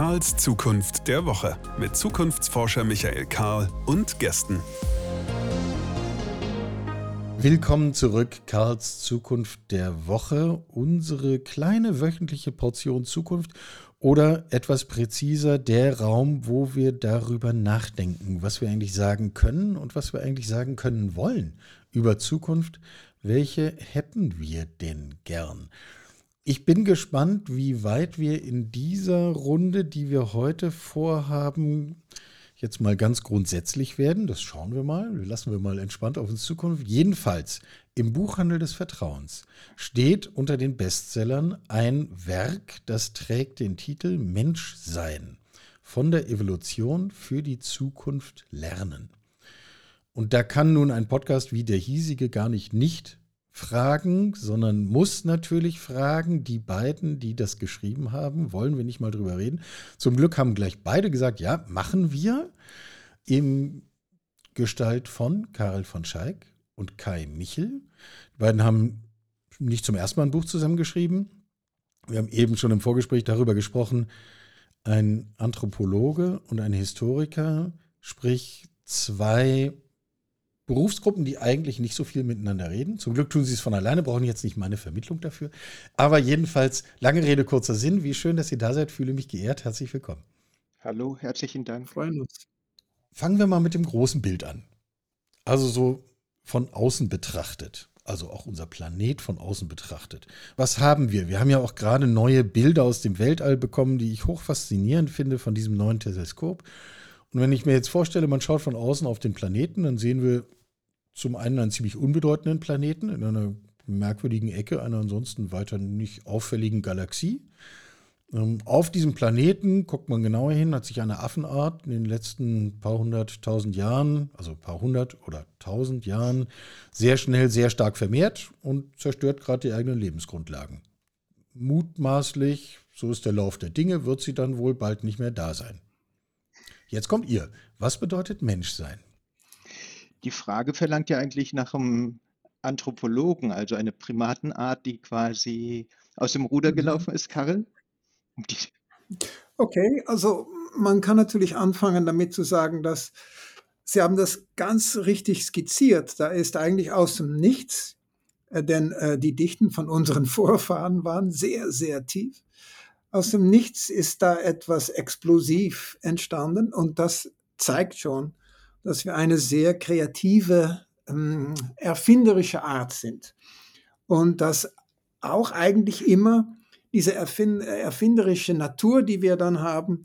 Karls Zukunft der Woche mit Zukunftsforscher Michael Karl und Gästen. Willkommen zurück, Karls Zukunft der Woche. Unsere kleine wöchentliche Portion Zukunft oder etwas präziser der Raum, wo wir darüber nachdenken, was wir eigentlich sagen können und was wir eigentlich sagen können wollen über Zukunft. Welche hätten wir denn gern? Ich bin gespannt, wie weit wir in dieser Runde, die wir heute vorhaben, jetzt mal ganz grundsätzlich werden. Das schauen wir mal. Lassen wir mal entspannt auf uns Zukunft. Jedenfalls, im Buchhandel des Vertrauens steht unter den Bestsellern ein Werk, das trägt den Titel Menschsein. Von der Evolution für die Zukunft lernen. Und da kann nun ein Podcast wie der hiesige gar nicht nicht fragen, sondern muss natürlich fragen. Die beiden, die das geschrieben haben, wollen wir nicht mal drüber reden. Zum Glück haben gleich beide gesagt, ja, machen wir. Im Gestalt von Karel von Schaik und Kai Michel. Die beiden haben nicht zum ersten Mal ein Buch zusammengeschrieben. Wir haben eben schon im Vorgespräch darüber gesprochen, ein Anthropologe und ein Historiker, sprich zwei Berufsgruppen, die eigentlich nicht so viel miteinander reden. Zum Glück tun sie es von alleine, brauchen jetzt nicht meine Vermittlung dafür. Aber jedenfalls, lange Rede, kurzer Sinn. Wie schön, dass ihr da seid. Fühle mich geehrt. Herzlich willkommen. Hallo, herzlichen Dank. Freuen uns. Fangen wir mal mit dem großen Bild an. Also so von außen betrachtet. Also auch unser Planet von außen betrachtet. Was haben wir? Wir haben ja auch gerade neue Bilder aus dem Weltall bekommen, die ich hoch faszinierend finde von diesem neuen Teleskop. Und wenn ich mir jetzt vorstelle, man schaut von außen auf den Planeten, dann sehen wir zum einen einen ziemlich unbedeutenden Planeten in einer merkwürdigen Ecke einer ansonsten weiter nicht auffälligen Galaxie. Ähm, auf diesem Planeten, guckt man genauer hin, hat sich eine Affenart in den letzten paar hunderttausend Jahren, also paar hundert oder tausend Jahren, sehr schnell, sehr stark vermehrt und zerstört gerade die eigenen Lebensgrundlagen. Mutmaßlich, so ist der Lauf der Dinge, wird sie dann wohl bald nicht mehr da sein. Jetzt kommt ihr. Was bedeutet Menschsein? Die Frage verlangt ja eigentlich nach einem Anthropologen, also eine Primatenart, die quasi aus dem Ruder mhm. gelaufen ist, Karel? Okay, also man kann natürlich anfangen damit zu sagen, dass Sie haben das ganz richtig skizziert. Da ist eigentlich aus dem Nichts, äh, denn äh, die Dichten von unseren Vorfahren waren sehr, sehr tief. Aus dem Nichts ist da etwas explosiv entstanden und das zeigt schon, dass wir eine sehr kreative, ähm, erfinderische Art sind. Und dass auch eigentlich immer diese erfind erfinderische Natur, die wir dann haben,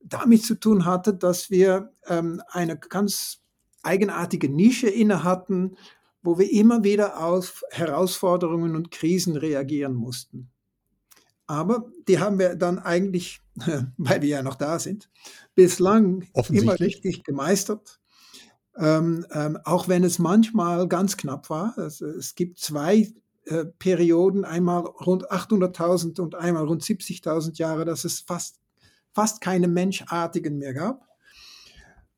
damit zu tun hatte, dass wir ähm, eine ganz eigenartige Nische inne hatten, wo wir immer wieder auf Herausforderungen und Krisen reagieren mussten. Aber die haben wir dann eigentlich, weil wir ja noch da sind, bislang immer richtig gemeistert. Ähm, ähm, auch wenn es manchmal ganz knapp war. Also es gibt zwei äh, Perioden, einmal rund 800.000 und einmal rund 70.000 Jahre, dass es fast, fast keine Menschartigen mehr gab.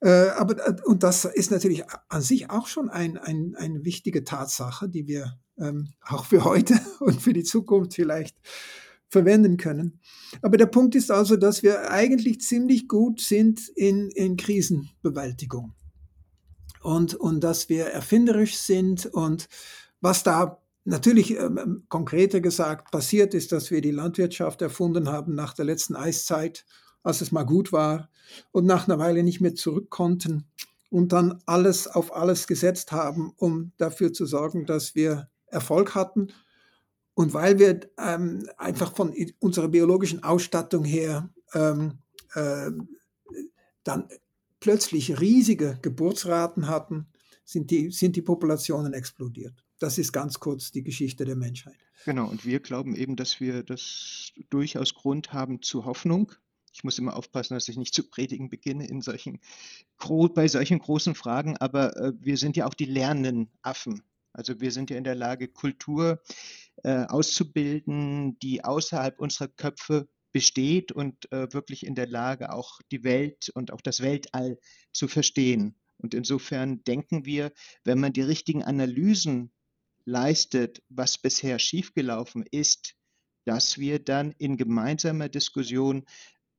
Äh, aber, äh, und das ist natürlich an sich auch schon ein, ein, eine wichtige Tatsache, die wir ähm, auch für heute und für die Zukunft vielleicht verwenden können. Aber der Punkt ist also, dass wir eigentlich ziemlich gut sind in, in Krisenbewältigung und, und dass wir erfinderisch sind und was da natürlich ähm, ähm, konkreter gesagt passiert ist, dass wir die Landwirtschaft erfunden haben nach der letzten Eiszeit, als es mal gut war und nach einer Weile nicht mehr zurück konnten und dann alles auf alles gesetzt haben, um dafür zu sorgen, dass wir Erfolg hatten. Und weil wir ähm, einfach von unserer biologischen Ausstattung her ähm, äh, dann plötzlich riesige Geburtsraten hatten, sind die, sind die Populationen explodiert. Das ist ganz kurz die Geschichte der Menschheit. Genau, und wir glauben eben, dass wir das durchaus Grund haben zu Hoffnung. Ich muss immer aufpassen, dass ich nicht zu predigen beginne in solchen, bei solchen großen Fragen, aber äh, wir sind ja auch die lernenden Affen. Also wir sind ja in der Lage, Kultur äh, auszubilden, die außerhalb unserer Köpfe besteht und äh, wirklich in der Lage, auch die Welt und auch das Weltall zu verstehen. Und insofern denken wir, wenn man die richtigen Analysen leistet, was bisher schiefgelaufen ist, dass wir dann in gemeinsamer Diskussion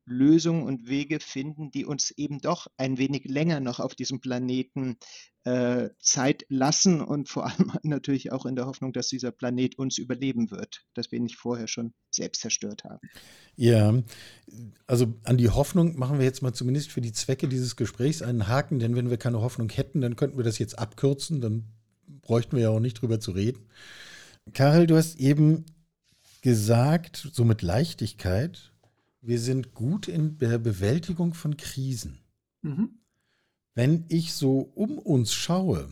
Lösungen und Wege finden, die uns eben doch ein wenig länger noch auf diesem Planeten äh, Zeit lassen und vor allem natürlich auch in der Hoffnung, dass dieser Planet uns überleben wird, dass wir ihn nicht vorher schon selbst zerstört haben. Ja, also an die Hoffnung machen wir jetzt mal zumindest für die Zwecke dieses Gesprächs einen Haken, denn wenn wir keine Hoffnung hätten, dann könnten wir das jetzt abkürzen, dann bräuchten wir ja auch nicht drüber zu reden. Karel, du hast eben gesagt, so mit Leichtigkeit, wir sind gut in der Bewältigung von Krisen. Mhm. Wenn ich so um uns schaue,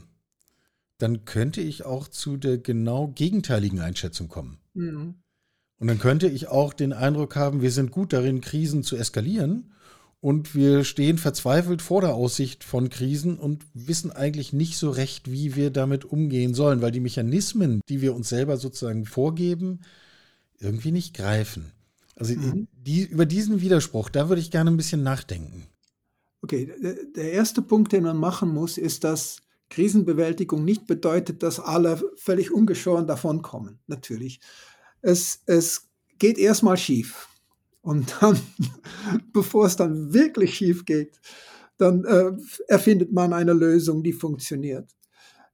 dann könnte ich auch zu der genau gegenteiligen Einschätzung kommen. Mhm. Und dann könnte ich auch den Eindruck haben, wir sind gut darin, Krisen zu eskalieren und wir stehen verzweifelt vor der Aussicht von Krisen und wissen eigentlich nicht so recht, wie wir damit umgehen sollen, weil die Mechanismen, die wir uns selber sozusagen vorgeben, irgendwie nicht greifen. Also mhm. die, über diesen Widerspruch, da würde ich gerne ein bisschen nachdenken. Okay, der erste Punkt, den man machen muss, ist, dass Krisenbewältigung nicht bedeutet, dass alle völlig ungeschoren davonkommen. Natürlich. Es, es geht erstmal schief. Und dann, bevor es dann wirklich schief geht, dann äh, erfindet man eine Lösung, die funktioniert.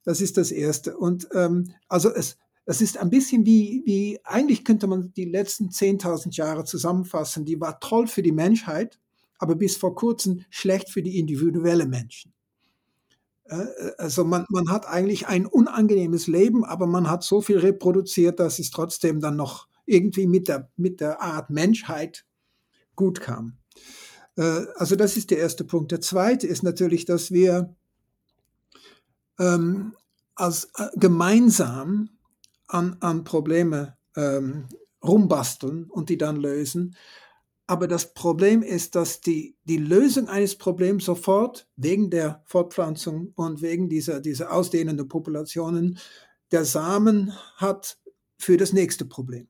Das ist das Erste. Und ähm, also es, das ist ein bisschen wie, wie, eigentlich könnte man die letzten 10.000 Jahre zusammenfassen. Die war toll für die Menschheit, aber bis vor kurzem schlecht für die individuelle Menschen. Äh, also man, man hat eigentlich ein unangenehmes Leben, aber man hat so viel reproduziert, dass es trotzdem dann noch irgendwie mit der, mit der Art Menschheit gut kam. Äh, also das ist der erste Punkt. Der zweite ist natürlich, dass wir ähm, als äh, gemeinsam an, an Probleme ähm, rumbasteln und die dann lösen. Aber das Problem ist, dass die, die Lösung eines Problems sofort wegen der Fortpflanzung und wegen dieser, dieser ausdehnenden Populationen der Samen hat für das nächste Problem.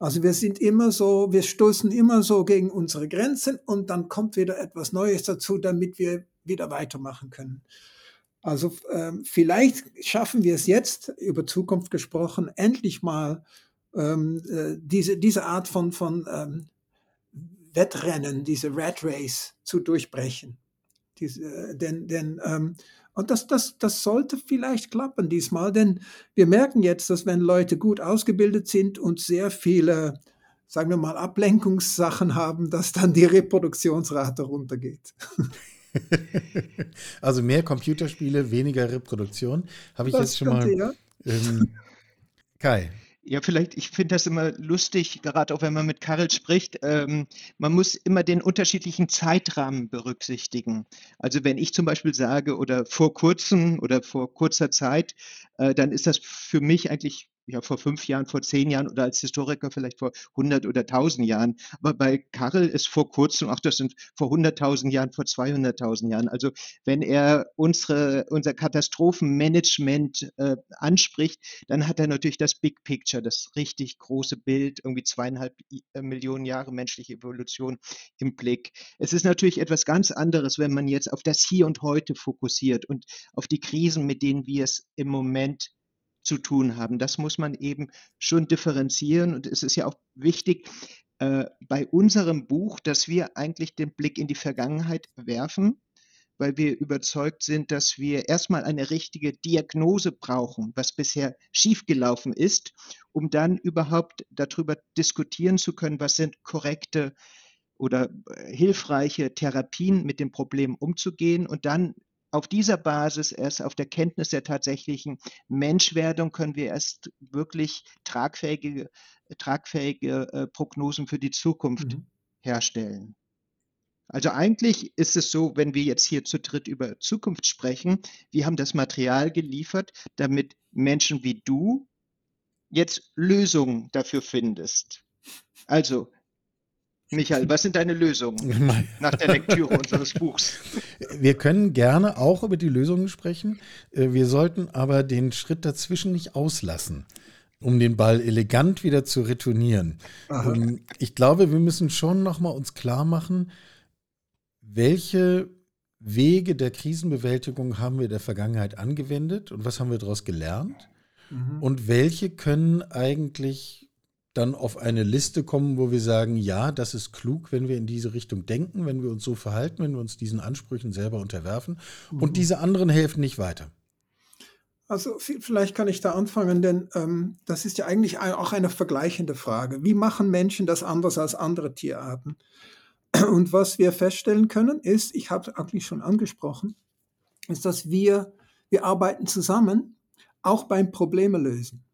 Also wir sind immer so, wir stoßen immer so gegen unsere Grenzen und dann kommt wieder etwas Neues dazu, damit wir wieder weitermachen können. Also ähm, vielleicht schaffen wir es jetzt, über Zukunft gesprochen, endlich mal ähm, äh, diese, diese Art von, von ähm, Wettrennen, diese Rat Race zu durchbrechen. Diese, äh, denn, denn, ähm, und das, das, das sollte vielleicht klappen diesmal, denn wir merken jetzt, dass wenn Leute gut ausgebildet sind und sehr viele, sagen wir mal, Ablenkungssachen haben, dass dann die Reproduktionsrate runtergeht. also mehr Computerspiele, weniger Reproduktion. Habe ich das jetzt schon mal. Ja. Ähm, Kai. Ja, vielleicht, ich finde das immer lustig, gerade auch wenn man mit Karel spricht. Ähm, man muss immer den unterschiedlichen Zeitrahmen berücksichtigen. Also wenn ich zum Beispiel sage, oder vor kurzem oder vor kurzer Zeit, äh, dann ist das für mich eigentlich ja, vor fünf Jahren, vor zehn Jahren oder als Historiker vielleicht vor 100 oder 1000 Jahren. Aber bei Karel ist vor kurzem, ach, das sind vor 100.000 Jahren, vor 200.000 Jahren. Also wenn er unsere, unser Katastrophenmanagement äh, anspricht, dann hat er natürlich das Big Picture, das richtig große Bild, irgendwie zweieinhalb äh, Millionen Jahre menschliche Evolution im Blick. Es ist natürlich etwas ganz anderes, wenn man jetzt auf das Hier und Heute fokussiert und auf die Krisen, mit denen wir es im Moment zu tun haben. Das muss man eben schon differenzieren. Und es ist ja auch wichtig äh, bei unserem Buch, dass wir eigentlich den Blick in die Vergangenheit werfen, weil wir überzeugt sind, dass wir erstmal eine richtige Diagnose brauchen, was bisher schiefgelaufen ist, um dann überhaupt darüber diskutieren zu können, was sind korrekte oder äh, hilfreiche Therapien mit dem Problem umzugehen und dann auf dieser Basis, erst auf der Kenntnis der tatsächlichen Menschwerdung, können wir erst wirklich tragfähige, tragfähige äh, Prognosen für die Zukunft mhm. herstellen. Also eigentlich ist es so, wenn wir jetzt hier zu dritt über Zukunft sprechen, wir haben das Material geliefert, damit Menschen wie du jetzt Lösungen dafür findest. Also Michael, was sind deine Lösungen nach der Lektüre unseres Buchs? Wir können gerne auch über die Lösungen sprechen. Äh, wir sollten aber den Schritt dazwischen nicht auslassen, um den Ball elegant wieder zu retournieren. Aha. Ähm, ich glaube, wir müssen schon noch mal uns klar machen, welche Wege der Krisenbewältigung haben wir in der Vergangenheit angewendet und was haben wir daraus gelernt? Mhm. Und welche können eigentlich dann auf eine Liste kommen, wo wir sagen, ja, das ist klug, wenn wir in diese Richtung denken, wenn wir uns so verhalten, wenn wir uns diesen Ansprüchen selber unterwerfen. Mhm. Und diese anderen helfen nicht weiter. Also vielleicht kann ich da anfangen, denn ähm, das ist ja eigentlich auch eine vergleichende Frage. Wie machen Menschen das anders als andere Tierarten? Und was wir feststellen können, ist, ich habe es eigentlich schon angesprochen, ist, dass wir, wir arbeiten zusammen, auch beim Probleme lösen.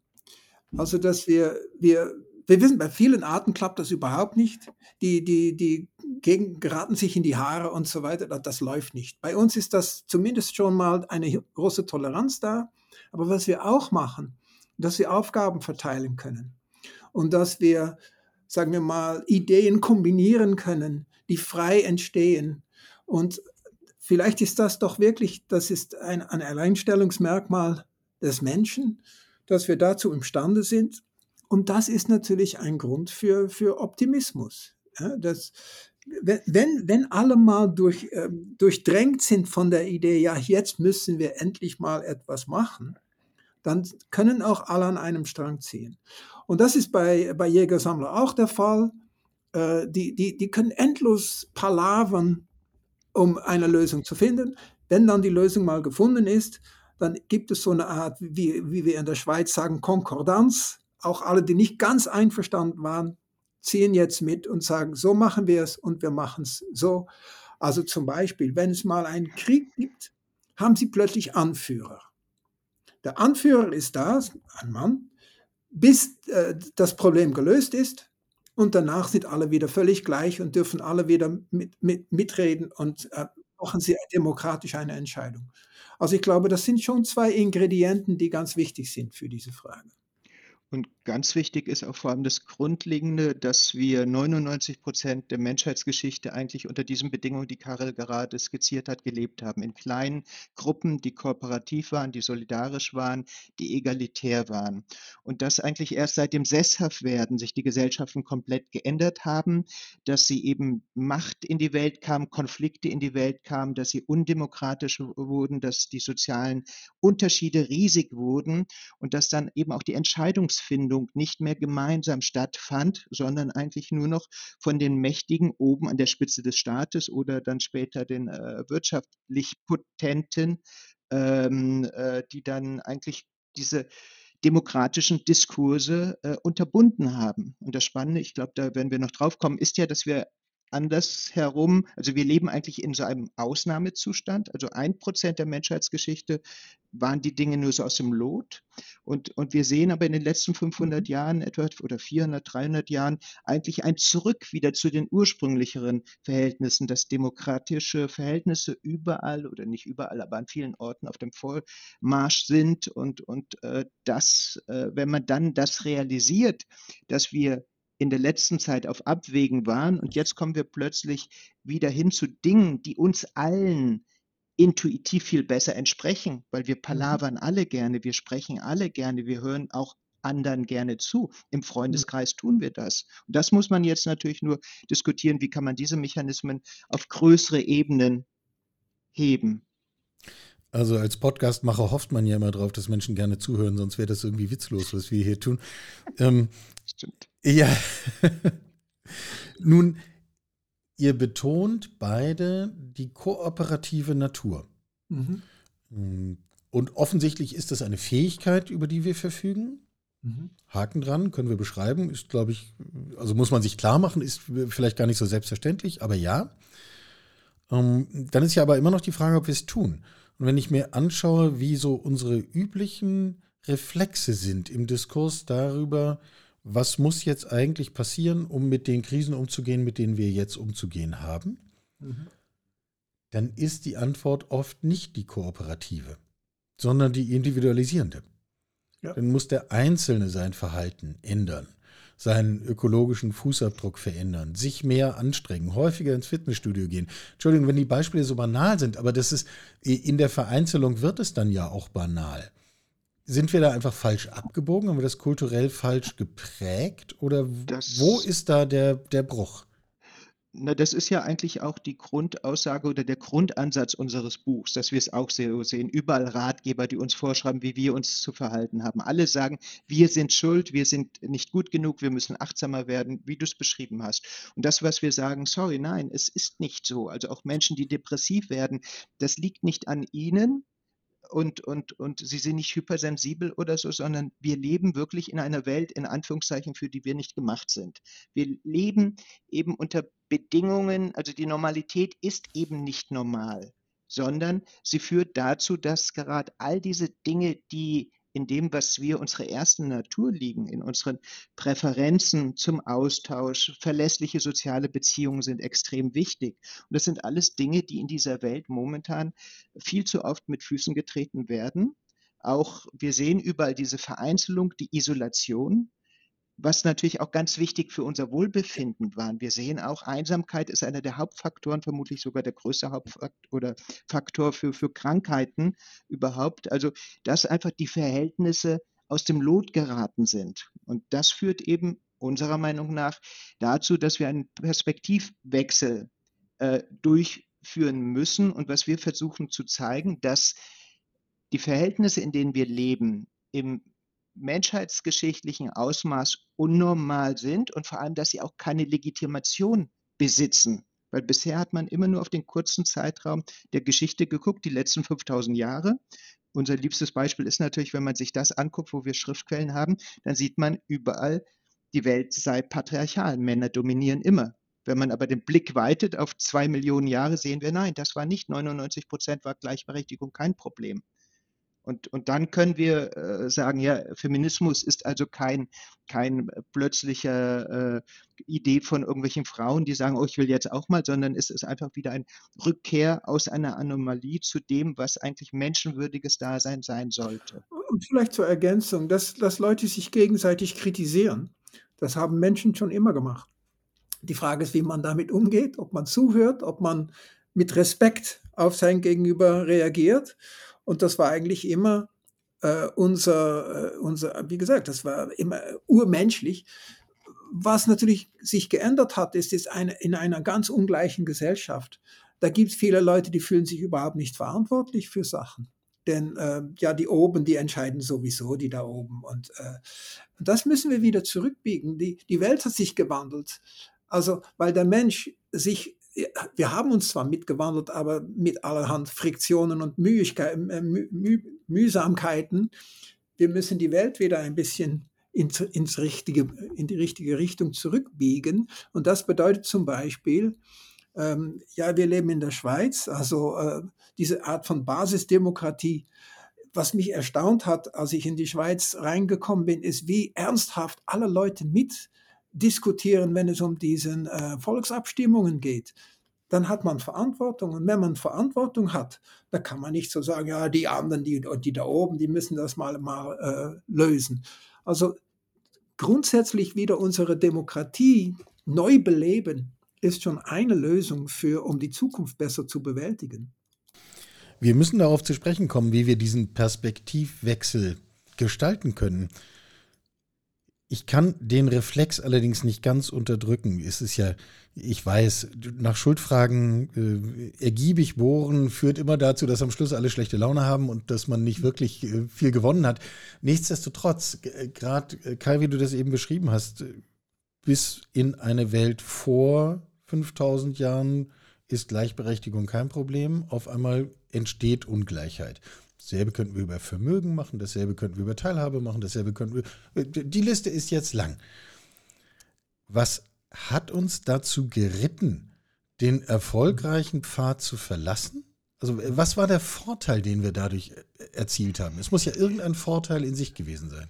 Also, dass wir, wir, wir wissen, bei vielen Arten klappt das überhaupt nicht. Die, die, die gegen, geraten sich in die Haare und so weiter. Das, läuft nicht. Bei uns ist das zumindest schon mal eine große Toleranz da. Aber was wir auch machen, dass wir Aufgaben verteilen können und dass wir, sagen wir mal, Ideen kombinieren können, die frei entstehen. Und vielleicht ist das doch wirklich, das ist ein, ein Alleinstellungsmerkmal des Menschen, dass wir dazu imstande sind. Und das ist natürlich ein Grund für, für Optimismus. Ja, das, wenn, wenn alle mal durch, äh, durchdrängt sind von der Idee, ja, jetzt müssen wir endlich mal etwas machen, dann können auch alle an einem Strang ziehen. Und das ist bei, bei Jägersammler auch der Fall. Äh, die, die, die können endlos palavern, um eine Lösung zu finden. Wenn dann die Lösung mal gefunden ist, dann gibt es so eine Art, wie, wie wir in der Schweiz sagen, Konkordanz. Auch alle, die nicht ganz einverstanden waren, ziehen jetzt mit und sagen, so machen wir es und wir machen es so. Also zum Beispiel, wenn es mal einen Krieg gibt, haben sie plötzlich Anführer. Der Anführer ist da, ein Mann, bis äh, das Problem gelöst ist und danach sind alle wieder völlig gleich und dürfen alle wieder mit, mit, mitreden und äh, machen sie demokratisch eine Entscheidung. Also ich glaube, das sind schon zwei Ingredienten, die ganz wichtig sind für diese Frage. Und ganz wichtig ist auch vor allem das Grundlegende, dass wir 99 Prozent der Menschheitsgeschichte eigentlich unter diesen Bedingungen, die Karel gerade skizziert hat, gelebt haben. In kleinen Gruppen, die kooperativ waren, die solidarisch waren, die egalitär waren. Und dass eigentlich erst seit dem Sesshaftwerden sich die Gesellschaften komplett geändert haben, dass sie eben Macht in die Welt kam, Konflikte in die Welt kamen, dass sie undemokratisch wurden, dass die sozialen Unterschiede riesig wurden und dass dann eben auch die Entscheidungs Entscheidungsfindung nicht mehr gemeinsam stattfand, sondern eigentlich nur noch von den Mächtigen oben an der Spitze des Staates oder dann später den äh, wirtschaftlich Potenten, ähm, äh, die dann eigentlich diese demokratischen Diskurse äh, unterbunden haben. Und das Spannende, ich glaube, da werden wir noch drauf kommen, ist ja, dass wir andersherum, also wir leben eigentlich in so einem Ausnahmezustand. Also ein Prozent der Menschheitsgeschichte waren die Dinge nur so aus dem Lot. Und, und wir sehen aber in den letzten 500 mhm. Jahren etwa oder 400, 300 Jahren eigentlich ein Zurück wieder zu den ursprünglicheren Verhältnissen, dass demokratische Verhältnisse überall oder nicht überall, aber an vielen Orten auf dem Vormarsch sind. Und, und äh, das, äh, wenn man dann das realisiert, dass wir in der letzten Zeit auf Abwägen waren und jetzt kommen wir plötzlich wieder hin zu Dingen, die uns allen intuitiv viel besser entsprechen, weil wir mhm. palavern alle gerne, wir sprechen alle gerne, wir hören auch anderen gerne zu. Im Freundeskreis tun wir das. Und das muss man jetzt natürlich nur diskutieren, wie kann man diese Mechanismen auf größere Ebenen heben. Also als Podcastmacher hofft man ja immer drauf, dass Menschen gerne zuhören, sonst wäre das irgendwie witzlos, was wir hier tun. Ähm, Stimmt. Ja. Nun, ihr betont beide die kooperative Natur. Mhm. Mm, und offensichtlich ist das eine Fähigkeit, über die wir verfügen. Mhm. Haken dran, können wir beschreiben. Ist, glaube ich, also muss man sich klar machen, ist vielleicht gar nicht so selbstverständlich, aber ja. Ähm, dann ist ja aber immer noch die Frage, ob wir es tun. Und wenn ich mir anschaue, wie so unsere üblichen Reflexe sind im Diskurs darüber, was muss jetzt eigentlich passieren, um mit den Krisen umzugehen, mit denen wir jetzt umzugehen haben, mhm. dann ist die Antwort oft nicht die kooperative, sondern die individualisierende. Ja. Dann muss der Einzelne sein Verhalten ändern, seinen ökologischen Fußabdruck verändern, sich mehr anstrengen, häufiger ins Fitnessstudio gehen. Entschuldigung, wenn die Beispiele so banal sind, aber das ist in der Vereinzelung wird es dann ja auch banal. Sind wir da einfach falsch abgebogen? Haben wir das kulturell falsch geprägt? Oder das, wo ist da der, der Bruch? Na, das ist ja eigentlich auch die Grundaussage oder der Grundansatz unseres Buchs, dass wir es auch so sehen. Überall Ratgeber, die uns vorschreiben, wie wir uns zu verhalten haben. Alle sagen, wir sind schuld, wir sind nicht gut genug, wir müssen achtsamer werden, wie du es beschrieben hast. Und das, was wir sagen, sorry, nein, es ist nicht so. Also auch Menschen, die depressiv werden, das liegt nicht an ihnen, und, und, und sie sind nicht hypersensibel oder so, sondern wir leben wirklich in einer Welt, in Anführungszeichen, für die wir nicht gemacht sind. Wir leben eben unter Bedingungen, also die Normalität ist eben nicht normal, sondern sie führt dazu, dass gerade all diese Dinge, die in dem, was wir unsere ersten Natur liegen, in unseren Präferenzen zum Austausch. Verlässliche soziale Beziehungen sind extrem wichtig. Und das sind alles Dinge, die in dieser Welt momentan viel zu oft mit Füßen getreten werden. Auch wir sehen überall diese Vereinzelung, die Isolation was natürlich auch ganz wichtig für unser Wohlbefinden war. Wir sehen auch, Einsamkeit ist einer der Hauptfaktoren, vermutlich sogar der größte Hauptfaktor oder Faktor für, für Krankheiten überhaupt. Also, dass einfach die Verhältnisse aus dem Lot geraten sind. Und das führt eben unserer Meinung nach dazu, dass wir einen Perspektivwechsel äh, durchführen müssen. Und was wir versuchen zu zeigen, dass die Verhältnisse, in denen wir leben, im menschheitsgeschichtlichen Ausmaß unnormal sind und vor allem, dass sie auch keine Legitimation besitzen. Weil bisher hat man immer nur auf den kurzen Zeitraum der Geschichte geguckt, die letzten 5000 Jahre. Unser liebstes Beispiel ist natürlich, wenn man sich das anguckt, wo wir Schriftquellen haben, dann sieht man überall, die Welt sei patriarchal. Männer dominieren immer. Wenn man aber den Blick weitet auf zwei Millionen Jahre, sehen wir, nein, das war nicht 99 Prozent, war Gleichberechtigung kein Problem. Und, und dann können wir äh, sagen, ja, Feminismus ist also kein, kein plötzlicher äh, Idee von irgendwelchen Frauen, die sagen, oh, ich will jetzt auch mal, sondern es ist einfach wieder eine Rückkehr aus einer Anomalie zu dem, was eigentlich menschenwürdiges Dasein sein sollte. Und vielleicht zur Ergänzung, dass, dass Leute sich gegenseitig kritisieren. Das haben Menschen schon immer gemacht. Die Frage ist, wie man damit umgeht, ob man zuhört, ob man mit Respekt auf sein Gegenüber reagiert und das war eigentlich immer äh, unser, äh, unser, wie gesagt, das war immer urmenschlich. Was natürlich sich geändert hat, ist, ist eine, in einer ganz ungleichen Gesellschaft. Da gibt es viele Leute, die fühlen sich überhaupt nicht verantwortlich für Sachen. Denn äh, ja, die oben, die entscheiden sowieso, die da oben. Und äh, das müssen wir wieder zurückbiegen. Die, die Welt hat sich gewandelt. Also, weil der Mensch sich wir haben uns zwar mitgewandelt, aber mit allerhand Friktionen und äh, Müh Mühsamkeiten. Wir müssen die Welt wieder ein bisschen ins, ins richtige, in die richtige Richtung zurückbiegen. Und das bedeutet zum Beispiel, ähm, ja, wir leben in der Schweiz, also äh, diese Art von Basisdemokratie. Was mich erstaunt hat, als ich in die Schweiz reingekommen bin, ist, wie ernsthaft alle Leute mit diskutieren, wenn es um diese äh, Volksabstimmungen geht. Dann hat man Verantwortung. Und wenn man Verantwortung hat, dann kann man nicht so sagen, ja, die anderen, die, die da oben, die müssen das mal, mal äh, lösen. Also grundsätzlich wieder unsere Demokratie neu beleben, ist schon eine Lösung für, um die Zukunft besser zu bewältigen. Wir müssen darauf zu sprechen kommen, wie wir diesen Perspektivwechsel gestalten können. Ich kann den Reflex allerdings nicht ganz unterdrücken. Es ist ja, ich weiß, nach Schuldfragen äh, ergiebig bohren führt immer dazu, dass am Schluss alle schlechte Laune haben und dass man nicht wirklich äh, viel gewonnen hat. Nichtsdestotrotz, äh, gerade äh, Kai, wie du das eben beschrieben hast, bis in eine Welt vor 5000 Jahren ist Gleichberechtigung kein Problem. Auf einmal entsteht Ungleichheit. Dasselbe könnten wir über Vermögen machen, dasselbe könnten wir über Teilhabe machen, dasselbe könnten wir. Die Liste ist jetzt lang. Was hat uns dazu geritten, den erfolgreichen Pfad zu verlassen? Also, was war der Vorteil, den wir dadurch erzielt haben? Es muss ja irgendein Vorteil in sich gewesen sein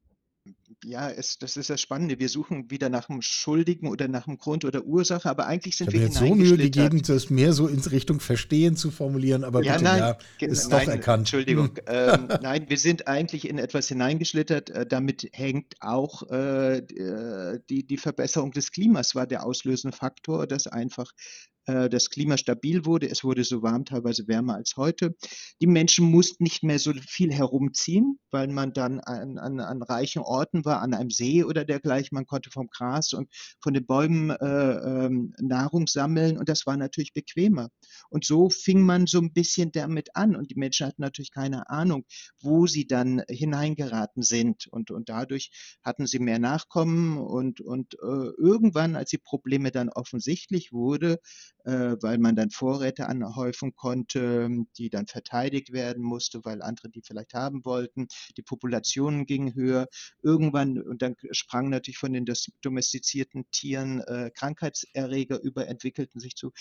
ja, es, das ist das Spannende. Wir suchen wieder nach einem Schuldigen oder nach einem Grund oder Ursache, aber eigentlich sind ich wir jetzt so Mühe gegeben, das mehr so in Richtung Verstehen zu formulieren, aber ja, bitte, nein, ja, ist nein, doch erkannt. Entschuldigung. Hm. Ähm, nein, wir sind eigentlich in etwas hineingeschlittert. Äh, damit hängt auch äh, äh, die, die Verbesserung des Klimas war der auslösende Faktor, dass einfach das Klima stabil wurde. Es wurde so warm, teilweise wärmer als heute. Die Menschen mussten nicht mehr so viel herumziehen, weil man dann an, an, an reichen Orten war, an einem See oder dergleichen. Man konnte vom Gras und von den Bäumen äh, ähm, Nahrung sammeln und das war natürlich bequemer. Und so fing man so ein bisschen damit an und die Menschen hatten natürlich keine Ahnung, wo sie dann hineingeraten sind und, und dadurch hatten sie mehr Nachkommen und, und äh, irgendwann, als die Probleme dann offensichtlich wurde, äh, weil man dann Vorräte anhäufen konnte, die dann verteidigt werden musste, weil andere die vielleicht haben wollten. Die Populationen gingen höher. Irgendwann, und dann sprangen natürlich von den domestizierten Tieren äh, Krankheitserreger über, entwickelten sich zu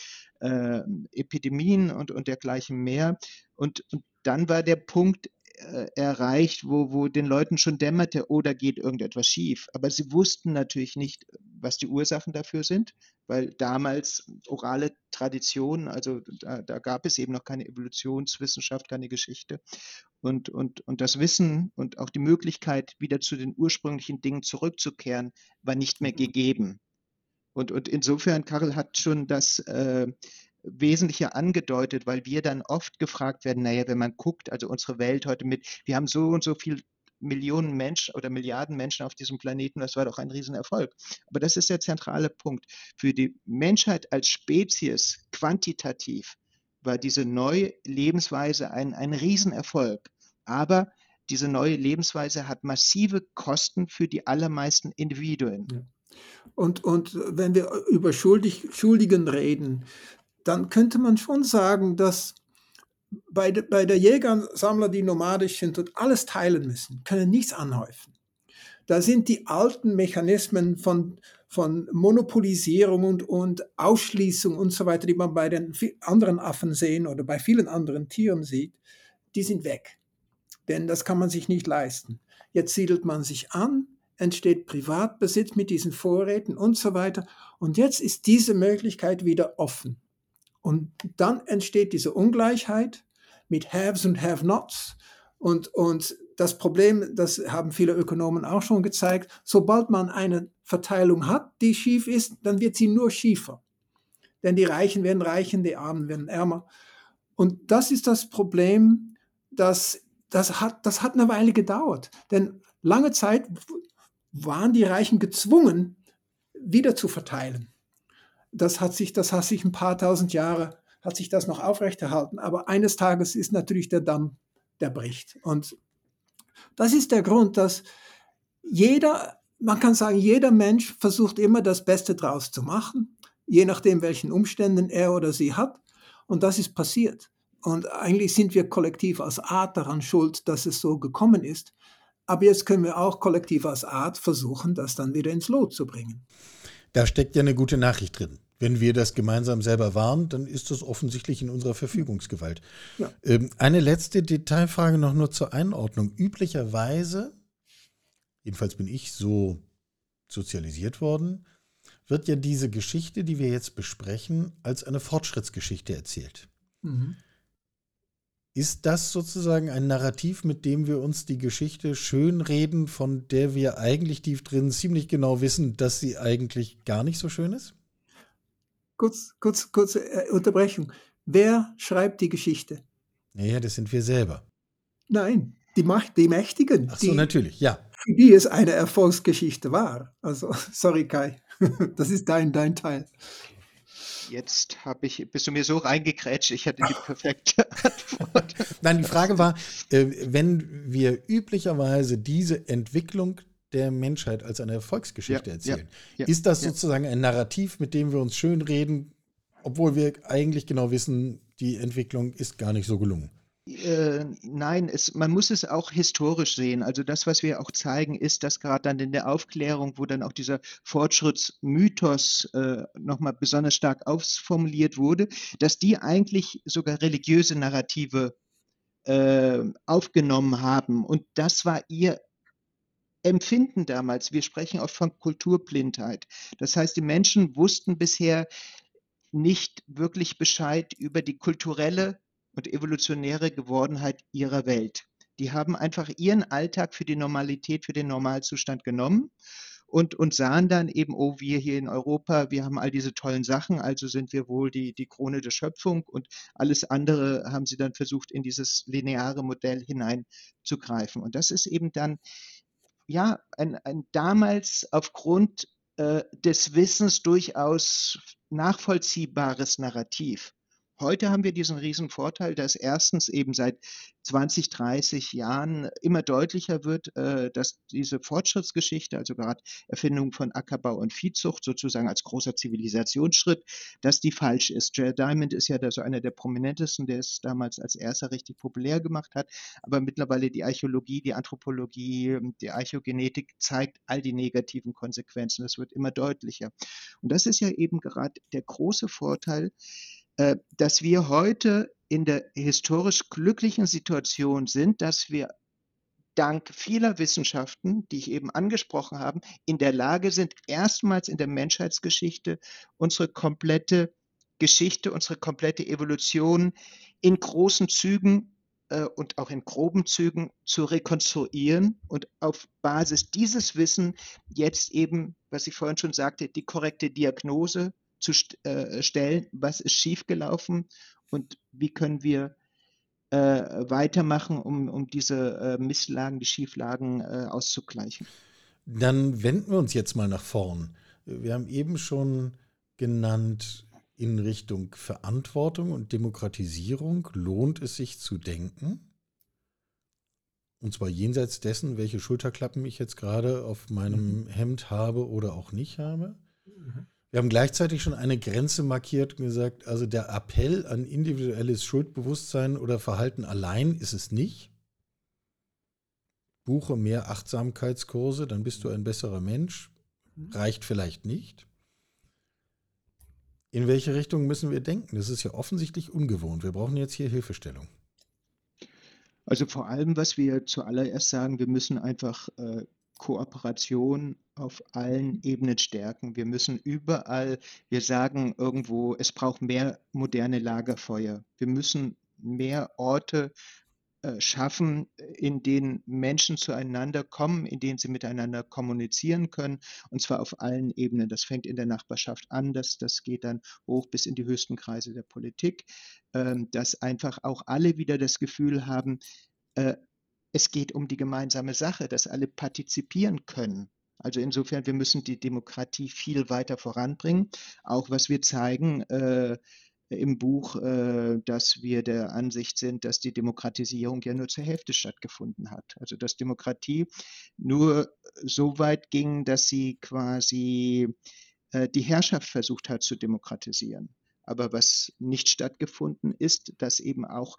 äh, Epidemien und, und dergleichen mehr. Und, und dann war der Punkt, äh, erreicht, wo, wo den Leuten schon dämmerte, oh, da geht irgendetwas schief. Aber sie wussten natürlich nicht, was die Ursachen dafür sind, weil damals orale Tradition, also da, da gab es eben noch keine Evolutionswissenschaft, keine Geschichte. Und, und, und das Wissen und auch die Möglichkeit, wieder zu den ursprünglichen Dingen zurückzukehren, war nicht mehr mhm. gegeben. Und, und insofern, Karl hat schon das äh, Wesentliche angedeutet, weil wir dann oft gefragt werden, naja, wenn man guckt, also unsere Welt heute mit, wir haben so und so viel Millionen Menschen oder Milliarden Menschen auf diesem Planeten, das war doch ein Riesenerfolg. Aber das ist der zentrale Punkt. Für die Menschheit als Spezies quantitativ war diese neue Lebensweise ein, ein Riesenerfolg. Aber diese neue Lebensweise hat massive Kosten für die allermeisten Individuen. Und, und wenn wir über Schuldig, Schuldigen reden, dann könnte man schon sagen, dass bei, de, bei der Jäger Sammler, die nomadisch sind und alles teilen müssen, können nichts anhäufen. Da sind die alten Mechanismen von, von Monopolisierung und, und Ausschließung und so weiter, die man bei den anderen Affen sehen oder bei vielen anderen Tieren sieht, die sind weg. Denn das kann man sich nicht leisten. Jetzt siedelt man sich an, entsteht Privatbesitz mit diesen Vorräten und so weiter. Und jetzt ist diese Möglichkeit wieder offen. Und dann entsteht diese Ungleichheit mit Haves und Have-Nots. Und, und das Problem, das haben viele Ökonomen auch schon gezeigt, sobald man eine Verteilung hat, die schief ist, dann wird sie nur schiefer. Denn die Reichen werden reicher, die Armen werden ärmer. Und das ist das Problem, das, das, hat, das hat eine Weile gedauert. Denn lange Zeit waren die Reichen gezwungen, wieder zu verteilen das hat sich, das hat sich ein paar tausend Jahre, hat sich das noch aufrechterhalten. Aber eines Tages ist natürlich der Damm, der bricht. Und das ist der Grund, dass jeder, man kann sagen, jeder Mensch versucht immer das Beste draus zu machen, je nachdem, welchen Umständen er oder sie hat. Und das ist passiert. Und eigentlich sind wir kollektiv als Art daran schuld, dass es so gekommen ist. Aber jetzt können wir auch kollektiv als Art versuchen, das dann wieder ins Lot zu bringen. Da steckt ja eine gute Nachricht drin. Wenn wir das gemeinsam selber waren, dann ist das offensichtlich in unserer Verfügungsgewalt. Ja. Ähm, eine letzte Detailfrage noch nur zur Einordnung. Üblicherweise, jedenfalls bin ich so sozialisiert worden, wird ja diese Geschichte, die wir jetzt besprechen, als eine Fortschrittsgeschichte erzählt. Mhm. Ist das sozusagen ein Narrativ, mit dem wir uns die Geschichte schönreden, von der wir eigentlich tief drin ziemlich genau wissen, dass sie eigentlich gar nicht so schön ist? Kurz, kurz, kurze äh, Unterbrechung. Wer schreibt die Geschichte? Naja, das sind wir selber. Nein, die, Macht, die Mächtigen. Ach so, die, natürlich, ja. Für die es eine Erfolgsgeschichte war. Also, sorry Kai, das ist dein, dein Teil. Jetzt habe ich, bist du mir so reingekrätscht, ich hatte die perfekte Antwort. Nein, die Frage war, äh, wenn wir üblicherweise diese Entwicklung der Menschheit als eine Erfolgsgeschichte ja, erzählen, ja, ja, ist das sozusagen ein Narrativ, mit dem wir uns schönreden, obwohl wir eigentlich genau wissen, die Entwicklung ist gar nicht so gelungen? Äh, nein, es, man muss es auch historisch sehen. Also das, was wir auch zeigen, ist, dass gerade dann in der Aufklärung, wo dann auch dieser Fortschrittsmythos äh, nochmal besonders stark ausformuliert wurde, dass die eigentlich sogar religiöse Narrative äh, aufgenommen haben. Und das war ihr Empfinden damals. Wir sprechen oft von Kulturblindheit. Das heißt, die Menschen wussten bisher nicht wirklich Bescheid über die kulturelle und evolutionäre Gewordenheit ihrer Welt. Die haben einfach ihren Alltag für die Normalität, für den Normalzustand genommen und, und sahen dann eben, oh, wir hier in Europa, wir haben all diese tollen Sachen, also sind wir wohl die, die Krone der Schöpfung und alles andere haben sie dann versucht, in dieses lineare Modell hineinzugreifen. Und das ist eben dann, ja, ein, ein damals aufgrund äh, des Wissens durchaus nachvollziehbares Narrativ. Heute haben wir diesen riesen Vorteil, dass erstens eben seit 20, 30 Jahren immer deutlicher wird, äh, dass diese Fortschrittsgeschichte, also gerade Erfindung von Ackerbau und Viehzucht sozusagen als großer Zivilisationsschritt, dass die falsch ist. Jared Diamond ist ja da so einer der prominentesten, der es damals als erster richtig populär gemacht hat, aber mittlerweile die Archäologie, die Anthropologie, die Archäogenetik zeigt all die negativen Konsequenzen. Das wird immer deutlicher. Und das ist ja eben gerade der große Vorteil, dass wir heute in der historisch glücklichen Situation sind, dass wir dank vieler Wissenschaften, die ich eben angesprochen habe, in der Lage sind, erstmals in der Menschheitsgeschichte unsere komplette Geschichte, unsere komplette Evolution in großen Zügen äh, und auch in groben Zügen zu rekonstruieren und auf Basis dieses Wissen jetzt eben, was ich vorhin schon sagte, die korrekte Diagnose zu st äh, stellen, was ist schiefgelaufen und wie können wir äh, weitermachen, um, um diese äh, Misslagen, die Schieflagen äh, auszugleichen. Dann wenden wir uns jetzt mal nach vorn. Wir haben eben schon genannt, in Richtung Verantwortung und Demokratisierung lohnt es sich zu denken. Und zwar jenseits dessen, welche Schulterklappen ich jetzt gerade auf meinem mhm. Hemd habe oder auch nicht habe. Mhm. Wir haben gleichzeitig schon eine Grenze markiert und gesagt, also der Appell an individuelles Schuldbewusstsein oder Verhalten allein ist es nicht. Buche mehr Achtsamkeitskurse, dann bist du ein besserer Mensch. Reicht vielleicht nicht. In welche Richtung müssen wir denken? Das ist ja offensichtlich ungewohnt. Wir brauchen jetzt hier Hilfestellung. Also vor allem, was wir zuallererst sagen, wir müssen einfach äh, Kooperation auf allen Ebenen stärken. Wir müssen überall, wir sagen irgendwo, es braucht mehr moderne Lagerfeuer. Wir müssen mehr Orte äh, schaffen, in denen Menschen zueinander kommen, in denen sie miteinander kommunizieren können, und zwar auf allen Ebenen. Das fängt in der Nachbarschaft an, das, das geht dann hoch bis in die höchsten Kreise der Politik, ähm, dass einfach auch alle wieder das Gefühl haben, äh, es geht um die gemeinsame Sache, dass alle partizipieren können. Also insofern, wir müssen die Demokratie viel weiter voranbringen. Auch was wir zeigen äh, im Buch, äh, dass wir der Ansicht sind, dass die Demokratisierung ja nur zur Hälfte stattgefunden hat. Also dass Demokratie nur so weit ging, dass sie quasi äh, die Herrschaft versucht hat zu demokratisieren. Aber was nicht stattgefunden ist, dass eben auch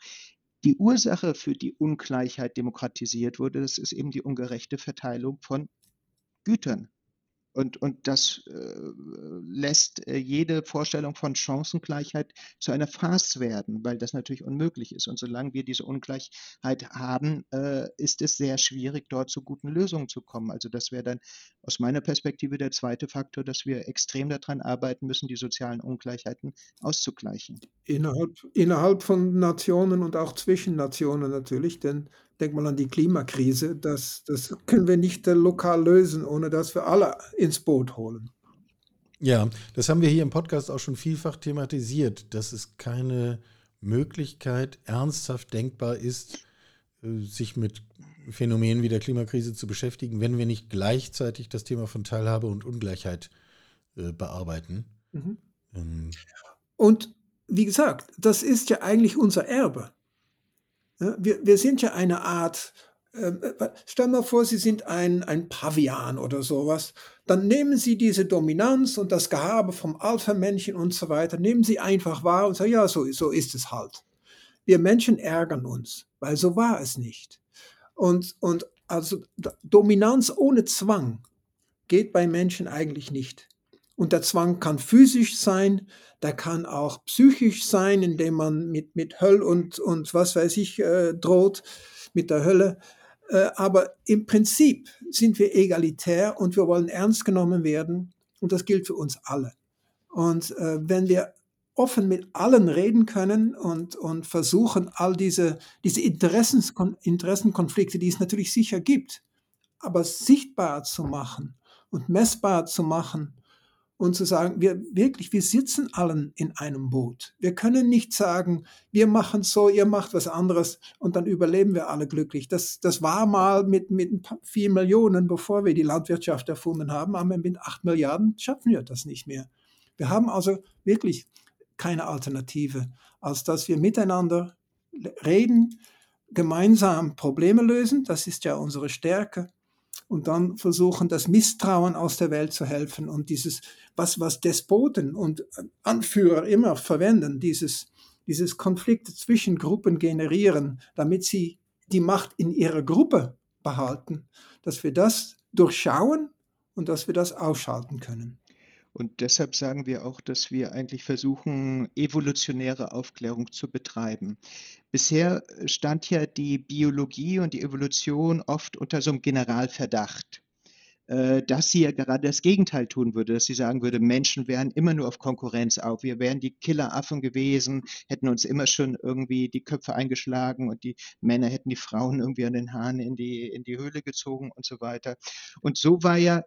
die Ursache für die Ungleichheit demokratisiert wurde, das ist eben die ungerechte Verteilung von Gütern. Und, und das äh, lässt äh, jede Vorstellung von Chancengleichheit zu einer Farce werden, weil das natürlich unmöglich ist. Und solange wir diese Ungleichheit haben, äh, ist es sehr schwierig, dort zu guten Lösungen zu kommen. Also das wäre dann aus meiner Perspektive der zweite Faktor, dass wir extrem daran arbeiten müssen, die sozialen Ungleichheiten auszugleichen. Innerhalb, innerhalb von Nationen und auch zwischen Nationen natürlich, denn Denk mal an die Klimakrise. Das, das können wir nicht äh, lokal lösen, ohne dass wir alle ins Boot holen. Ja, das haben wir hier im Podcast auch schon vielfach thematisiert, dass es keine Möglichkeit ernsthaft denkbar ist, äh, sich mit Phänomenen wie der Klimakrise zu beschäftigen, wenn wir nicht gleichzeitig das Thema von Teilhabe und Ungleichheit äh, bearbeiten. Mhm. Ähm. Und wie gesagt, das ist ja eigentlich unser Erbe. Wir, wir sind ja eine Art, äh, stell mal vor, Sie sind ein, ein Pavian oder sowas. Dann nehmen Sie diese Dominanz und das Gehabe vom Alpha-Männchen und so weiter, nehmen Sie einfach wahr und sagen, ja, so, so ist es halt. Wir Menschen ärgern uns, weil so war es nicht. Und, und also Dominanz ohne Zwang geht bei Menschen eigentlich nicht. Und der Zwang kann physisch sein, der kann auch psychisch sein, indem man mit, mit Höll und, und was weiß ich äh, droht, mit der Hölle. Äh, aber im Prinzip sind wir egalitär und wir wollen ernst genommen werden. Und das gilt für uns alle. Und äh, wenn wir offen mit allen reden können und, und versuchen, all diese, diese Interessenkon Interessenkonflikte, die es natürlich sicher gibt, aber sichtbar zu machen und messbar zu machen und zu sagen, wir wirklich, wir sitzen allen in einem Boot. Wir können nicht sagen, wir machen so, ihr macht was anderes und dann überleben wir alle glücklich. Das, das war mal mit, mit vier Millionen, bevor wir die Landwirtschaft erfunden haben, aber mit acht Milliarden schaffen wir das nicht mehr. Wir haben also wirklich keine Alternative, als dass wir miteinander reden, gemeinsam Probleme lösen, das ist ja unsere Stärke, und dann versuchen, das Misstrauen aus der Welt zu helfen und dieses, was, was Despoten und Anführer immer verwenden, dieses, dieses Konflikte zwischen Gruppen generieren, damit sie die Macht in ihrer Gruppe behalten, dass wir das durchschauen und dass wir das ausschalten können. Und deshalb sagen wir auch, dass wir eigentlich versuchen, evolutionäre Aufklärung zu betreiben. Bisher stand ja die Biologie und die Evolution oft unter so einem Generalverdacht, äh, dass sie ja gerade das Gegenteil tun würde, dass sie sagen würde, Menschen wären immer nur auf Konkurrenz auf, wir wären die Killeraffen gewesen, hätten uns immer schon irgendwie die Köpfe eingeschlagen und die Männer hätten die Frauen irgendwie an den Haaren in die, in die Höhle gezogen und so weiter. Und so war ja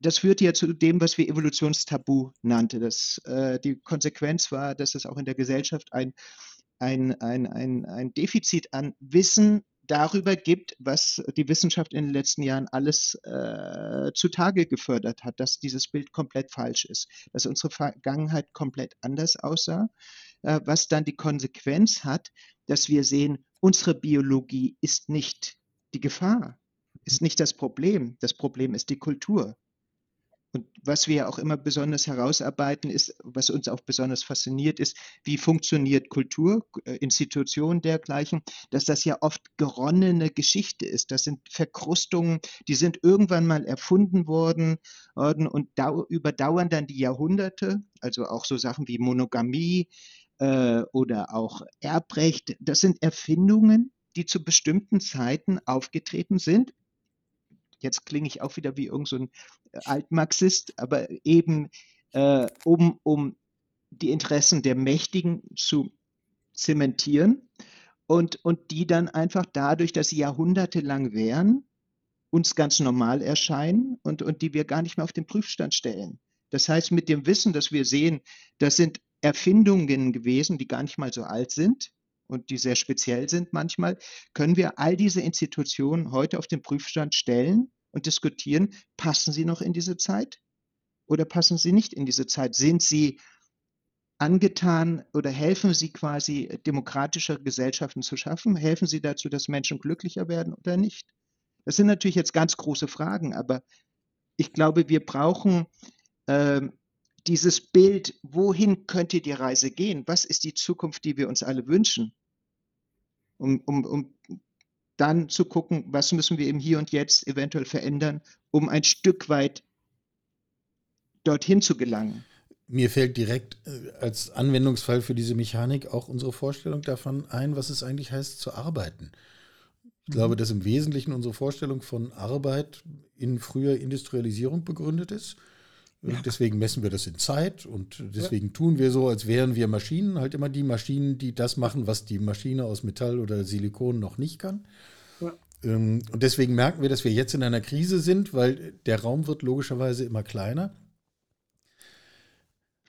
das führte ja zu dem, was wir Evolutionstabu nannte. Das, äh, die Konsequenz war, dass es auch in der Gesellschaft ein, ein, ein, ein, ein Defizit an Wissen darüber gibt, was die Wissenschaft in den letzten Jahren alles äh, zutage gefördert hat, dass dieses Bild komplett falsch ist, dass unsere Vergangenheit komplett anders aussah, äh, was dann die Konsequenz hat, dass wir sehen, unsere Biologie ist nicht die Gefahr, ist nicht das Problem, das Problem ist die Kultur. Und was wir auch immer besonders herausarbeiten, ist, was uns auch besonders fasziniert, ist, wie funktioniert Kultur, äh, Institutionen dergleichen, dass das ja oft geronnene Geschichte ist. Das sind Verkrustungen, die sind irgendwann mal erfunden worden und überdauern dann die Jahrhunderte, also auch so Sachen wie Monogamie äh, oder auch Erbrecht. Das sind Erfindungen, die zu bestimmten Zeiten aufgetreten sind jetzt klinge ich auch wieder wie irgendein so äh, Altmarxist, aber eben äh, um, um die Interessen der Mächtigen zu zementieren und, und die dann einfach dadurch, dass sie jahrhundertelang wären, uns ganz normal erscheinen und, und die wir gar nicht mehr auf den Prüfstand stellen. Das heißt, mit dem Wissen, dass wir sehen, das sind Erfindungen gewesen, die gar nicht mal so alt sind und die sehr speziell sind manchmal, können wir all diese Institutionen heute auf den Prüfstand stellen und diskutieren, passen sie noch in diese Zeit oder passen sie nicht in diese Zeit? Sind sie angetan oder helfen sie quasi, demokratische Gesellschaften zu schaffen? Helfen sie dazu, dass Menschen glücklicher werden oder nicht? Das sind natürlich jetzt ganz große Fragen, aber ich glaube, wir brauchen äh, dieses Bild, wohin könnte die Reise gehen? Was ist die Zukunft, die wir uns alle wünschen? Um, um, um dann zu gucken, was müssen wir im Hier und Jetzt eventuell verändern, um ein Stück weit dorthin zu gelangen. Mir fällt direkt äh, als Anwendungsfall für diese Mechanik auch unsere Vorstellung davon ein, was es eigentlich heißt zu arbeiten. Ich glaube, mhm. dass im Wesentlichen unsere Vorstellung von Arbeit in früher Industrialisierung begründet ist. Ja. Deswegen messen wir das in Zeit und deswegen ja. tun wir so, als wären wir Maschinen, halt immer die Maschinen, die das machen, was die Maschine aus Metall oder Silikon noch nicht kann. Ja. Ähm, und deswegen merken wir, dass wir jetzt in einer Krise sind, weil der Raum wird logischerweise immer kleiner.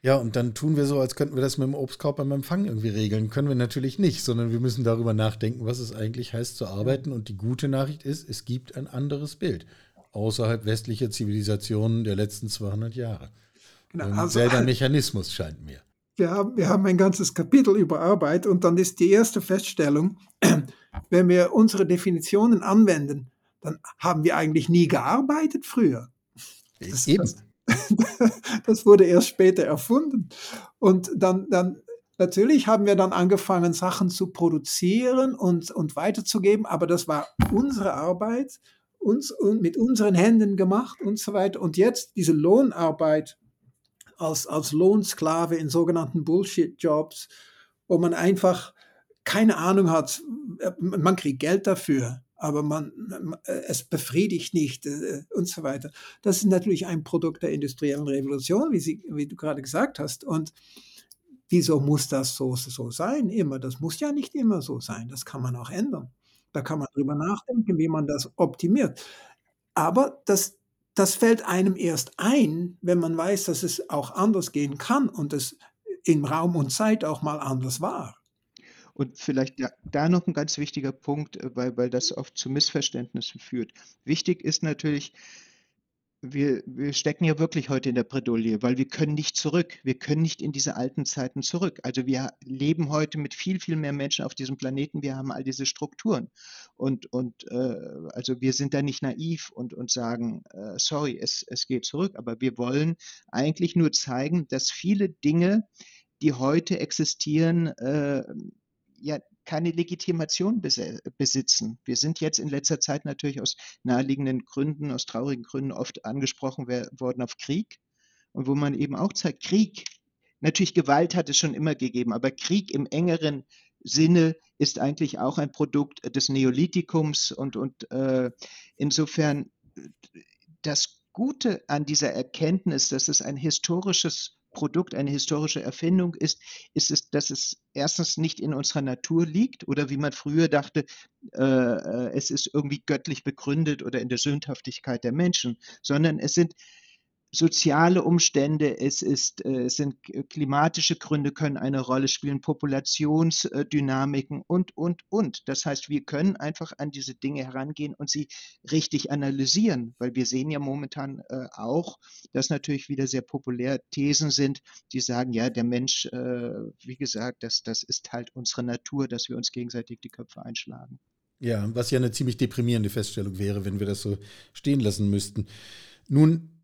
Ja, und dann tun wir so, als könnten wir das mit dem Obstkorb beim Empfang irgendwie regeln. Können wir natürlich nicht, sondern wir müssen darüber nachdenken, was es eigentlich heißt zu arbeiten. Und die gute Nachricht ist, es gibt ein anderes Bild außerhalb westlicher Zivilisationen der letzten 200 Jahre. Genau, ein also, selber Mechanismus scheint mir. Wir haben, wir haben ein ganzes Kapitel über Arbeit und dann ist die erste Feststellung, wenn wir unsere Definitionen anwenden, dann haben wir eigentlich nie gearbeitet früher. Das, das, das wurde erst später erfunden. Und dann, dann natürlich haben wir dann angefangen, Sachen zu produzieren und, und weiterzugeben, aber das war unsere Arbeit uns und mit unseren Händen gemacht und so weiter. Und jetzt diese Lohnarbeit als, als Lohnsklave in sogenannten Bullshit-Jobs, wo man einfach keine Ahnung hat, man kriegt Geld dafür, aber man, es befriedigt nicht äh, und so weiter. Das ist natürlich ein Produkt der industriellen Revolution, wie, Sie, wie du gerade gesagt hast. Und wieso muss das so, so sein immer? Das muss ja nicht immer so sein. Das kann man auch ändern. Da kann man drüber nachdenken, wie man das optimiert. Aber das, das fällt einem erst ein, wenn man weiß, dass es auch anders gehen kann und es in Raum und Zeit auch mal anders war. Und vielleicht da, da noch ein ganz wichtiger Punkt, äh, weil, weil das oft zu Missverständnissen führt. Wichtig ist natürlich, wir, wir stecken ja wirklich heute in der Bredouille, weil wir können nicht zurück. Wir können nicht in diese alten Zeiten zurück. Also wir leben heute mit viel, viel mehr Menschen auf diesem Planeten. Wir haben all diese Strukturen. Und, und äh, also wir sind da nicht naiv und, und sagen, äh, sorry, es, es geht zurück. Aber wir wollen eigentlich nur zeigen, dass viele Dinge, die heute existieren, äh, ja keine Legitimation besitzen. Wir sind jetzt in letzter Zeit natürlich aus naheliegenden Gründen, aus traurigen Gründen oft angesprochen worden auf Krieg. Und wo man eben auch zeigt, Krieg, natürlich Gewalt hat es schon immer gegeben, aber Krieg im engeren Sinne ist eigentlich auch ein Produkt des Neolithikums und, und äh, insofern das Gute an dieser Erkenntnis, dass es ein historisches Produkt, eine historische Erfindung ist, ist es, dass es erstens nicht in unserer Natur liegt oder wie man früher dachte, äh, äh es ist irgendwie göttlich begründet oder in der Sündhaftigkeit der Menschen, sondern es sind soziale Umstände, es, ist, äh, es sind klimatische Gründe können eine Rolle spielen, Populationsdynamiken und, und, und. Das heißt, wir können einfach an diese Dinge herangehen und sie richtig analysieren, weil wir sehen ja momentan äh, auch, dass natürlich wieder sehr populär Thesen sind, die sagen, ja, der Mensch, äh, wie gesagt, das, das ist halt unsere Natur, dass wir uns gegenseitig die Köpfe einschlagen. Ja, was ja eine ziemlich deprimierende Feststellung wäre, wenn wir das so stehen lassen müssten. Nun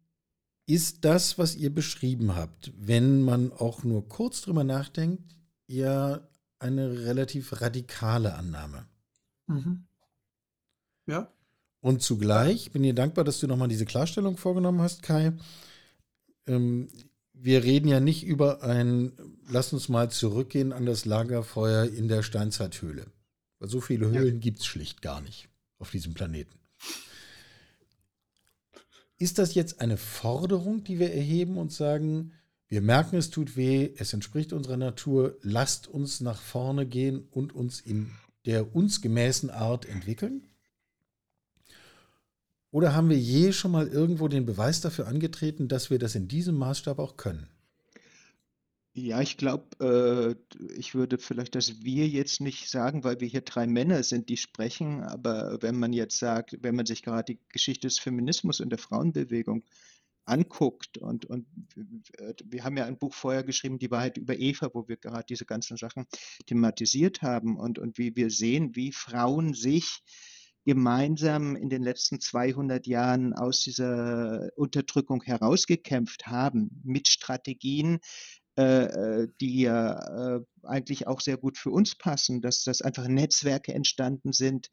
ist das, was ihr beschrieben habt, wenn man auch nur kurz drüber nachdenkt, ja eine relativ radikale Annahme. Mhm. Ja. Und zugleich bin ich dankbar, dass du nochmal diese Klarstellung vorgenommen hast, Kai. Ähm, wir reden ja nicht über ein, lass uns mal zurückgehen an das Lagerfeuer in der Steinzeithöhle. Weil so viele Höhlen ja. gibt es schlicht gar nicht auf diesem Planeten. Ist das jetzt eine Forderung, die wir erheben und sagen, wir merken, es tut weh, es entspricht unserer Natur, lasst uns nach vorne gehen und uns in der uns gemäßen Art entwickeln? Oder haben wir je schon mal irgendwo den Beweis dafür angetreten, dass wir das in diesem Maßstab auch können? Ja, ich glaube, äh, ich würde vielleicht das wir jetzt nicht sagen, weil wir hier drei Männer sind, die sprechen. Aber wenn man jetzt sagt, wenn man sich gerade die Geschichte des Feminismus und der Frauenbewegung anguckt und, und wir haben ja ein Buch vorher geschrieben, die Wahrheit über Eva, wo wir gerade diese ganzen Sachen thematisiert haben und, und wie wir sehen, wie Frauen sich gemeinsam in den letzten 200 Jahren aus dieser Unterdrückung herausgekämpft haben mit Strategien, die ja äh, eigentlich auch sehr gut für uns passen, dass das einfach Netzwerke entstanden sind,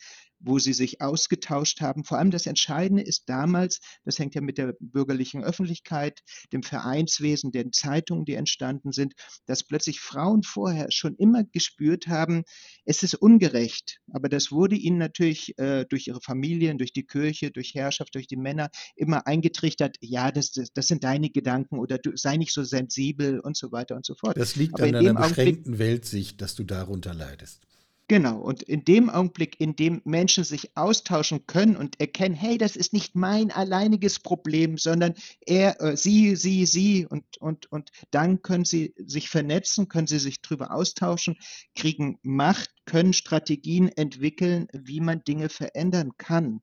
wo sie sich ausgetauscht haben. Vor allem das Entscheidende ist damals, das hängt ja mit der bürgerlichen Öffentlichkeit, dem Vereinswesen, den Zeitungen, die entstanden sind, dass plötzlich Frauen vorher schon immer gespürt haben, es ist ungerecht. Aber das wurde ihnen natürlich äh, durch ihre Familien, durch die Kirche, durch Herrschaft, durch die Männer immer eingetrichtert, ja, das, das, das sind deine Gedanken oder du sei nicht so sensibel und so weiter und so fort. Das liegt Aber an deiner beschränkten Weltsicht, dass du darunter leidest. Genau, und in dem Augenblick, in dem Menschen sich austauschen können und erkennen, hey, das ist nicht mein alleiniges Problem, sondern er, äh, sie, sie, sie, und, und, und dann können sie sich vernetzen, können sie sich darüber austauschen, kriegen Macht, können Strategien entwickeln, wie man Dinge verändern kann.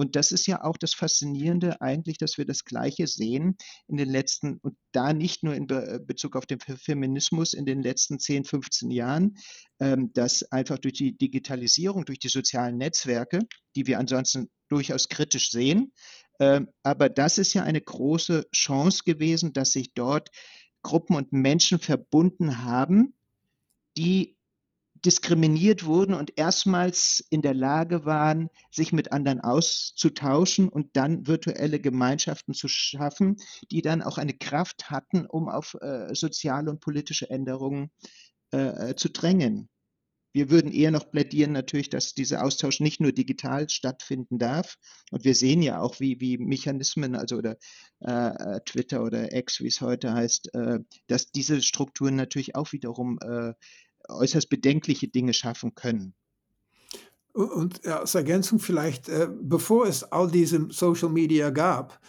Und das ist ja auch das Faszinierende eigentlich, dass wir das Gleiche sehen in den letzten, und da nicht nur in Be Bezug auf den Feminismus in den letzten 10, 15 Jahren, ähm, dass einfach durch die Digitalisierung, durch die sozialen Netzwerke, die wir ansonsten durchaus kritisch sehen, ähm, aber das ist ja eine große Chance gewesen, dass sich dort Gruppen und Menschen verbunden haben, die diskriminiert wurden und erstmals in der Lage waren, sich mit anderen auszutauschen und dann virtuelle Gemeinschaften zu schaffen, die dann auch eine Kraft hatten, um auf äh, soziale und politische Änderungen äh, zu drängen. Wir würden eher noch plädieren natürlich, dass dieser Austausch nicht nur digital stattfinden darf. Und wir sehen ja auch, wie, wie Mechanismen, also oder äh, Twitter oder X, wie es heute heißt, äh, dass diese Strukturen natürlich auch wiederum äh, äußerst bedenkliche Dinge schaffen können. Und als Ergänzung vielleicht, äh, bevor es all diese Social Media gab,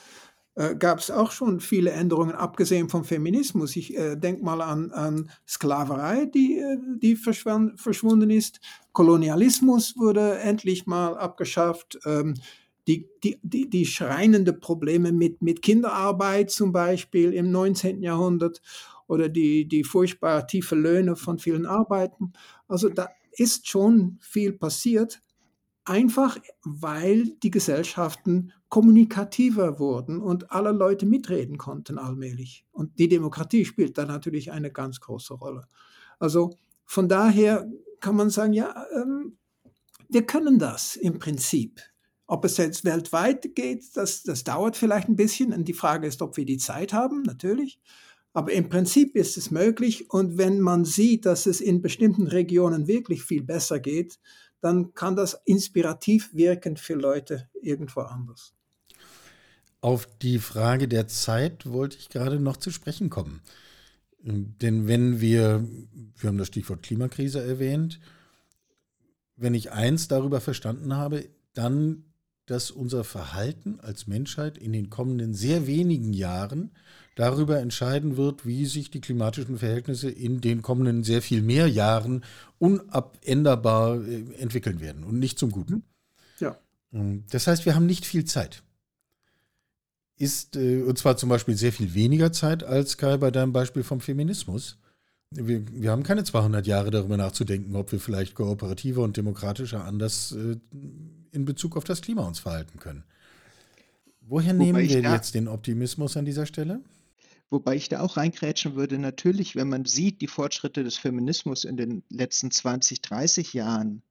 äh, gab es auch schon viele Änderungen, abgesehen vom Feminismus. Ich äh, denke mal an, an Sklaverei, die, die verschwunden ist. Kolonialismus wurde endlich mal abgeschafft. Ähm, die, die, die, die schreiende Probleme mit, mit Kinderarbeit zum Beispiel im 19. Jahrhundert oder die, die furchtbar tiefe Löhne von vielen Arbeiten. Also da ist schon viel passiert, einfach weil die Gesellschaften kommunikativer wurden und alle Leute mitreden konnten allmählich. Und die Demokratie spielt da natürlich eine ganz große Rolle. Also von daher kann man sagen, ja, ähm, wir können das im Prinzip. Ob es jetzt weltweit geht, das, das dauert vielleicht ein bisschen. Und die Frage ist, ob wir die Zeit haben, natürlich. Aber im Prinzip ist es möglich. Und wenn man sieht, dass es in bestimmten Regionen wirklich viel besser geht, dann kann das inspirativ wirken für Leute irgendwo anders. Auf die Frage der Zeit wollte ich gerade noch zu sprechen kommen. Denn wenn wir, wir haben das Stichwort Klimakrise erwähnt, wenn ich eins darüber verstanden habe, dann, dass unser Verhalten als Menschheit in den kommenden sehr wenigen Jahren darüber entscheiden wird, wie sich die klimatischen Verhältnisse in den kommenden sehr viel mehr Jahren unabänderbar äh, entwickeln werden und nicht zum Guten. Ja. Das heißt, wir haben nicht viel Zeit ist, äh, und zwar zum Beispiel sehr viel weniger Zeit als Kai bei deinem Beispiel vom Feminismus. Wir, wir haben keine 200 Jahre darüber nachzudenken, ob wir vielleicht kooperativer und demokratischer anders äh, in Bezug auf das Klima uns verhalten können. Woher Wobei nehmen wir jetzt den Optimismus an dieser Stelle? Wobei ich da auch reingrätschen würde, natürlich, wenn man sieht, die Fortschritte des Feminismus in den letzten 20, 30 Jahren,